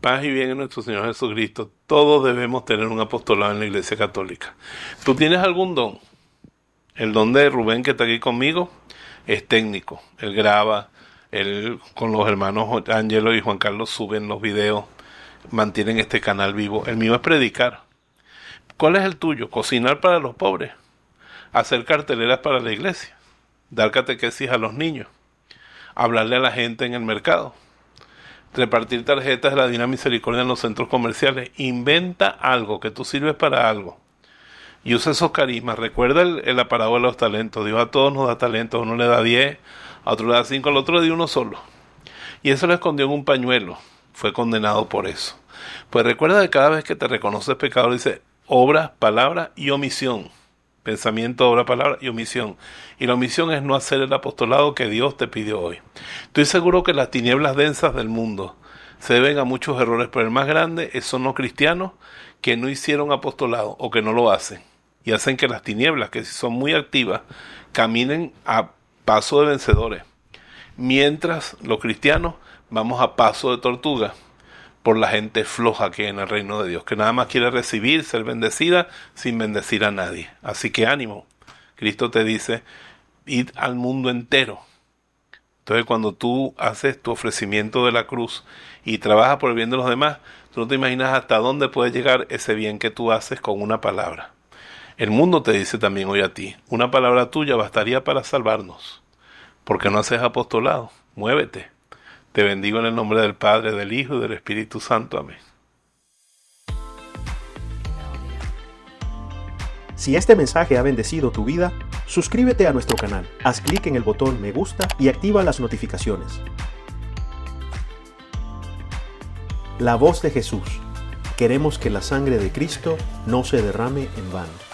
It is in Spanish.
Paz y bien en nuestro Señor Jesucristo. Todos debemos tener un apostolado en la Iglesia Católica. ¿Tú tienes algún don? El don de Rubén que está aquí conmigo es técnico. Él graba, él con los hermanos Ángelo y Juan Carlos suben los videos, mantienen este canal vivo. El mío es predicar. ¿Cuál es el tuyo? Cocinar para los pobres, hacer carteleras para la iglesia, dar catequesis a los niños, hablarle a la gente en el mercado repartir tarjetas de la Divina Misericordia en los centros comerciales. Inventa algo, que tú sirves para algo. Y usa esos carismas. Recuerda el, la parábola de los talentos. Dios a todos nos da talentos. Uno le da 10, a otro le da 5, al otro le dio uno solo. Y eso lo escondió en un pañuelo. Fue condenado por eso. Pues recuerda que cada vez que te reconoces pecador dice obra, palabra y omisión pensamiento, obra, palabra y omisión. Y la omisión es no hacer el apostolado que Dios te pidió hoy. Estoy seguro que las tinieblas densas del mundo se deben a muchos errores, pero el más grande son los cristianos que no hicieron apostolado o que no lo hacen. Y hacen que las tinieblas, que son muy activas, caminen a paso de vencedores. Mientras los cristianos vamos a paso de tortuga por la gente floja que hay en el reino de Dios, que nada más quiere recibir, ser bendecida sin bendecir a nadie. Así que ánimo. Cristo te dice, id al mundo entero. Entonces cuando tú haces tu ofrecimiento de la cruz y trabajas por el bien de los demás, tú no te imaginas hasta dónde puede llegar ese bien que tú haces con una palabra. El mundo te dice también hoy a ti, una palabra tuya bastaría para salvarnos. Porque no haces apostolado, muévete. Te bendigo en el nombre del Padre, del Hijo y del Espíritu Santo. Amén. Si este mensaje ha bendecido tu vida, suscríbete a nuestro canal, haz clic en el botón me gusta y activa las notificaciones. La voz de Jesús. Queremos que la sangre de Cristo no se derrame en vano.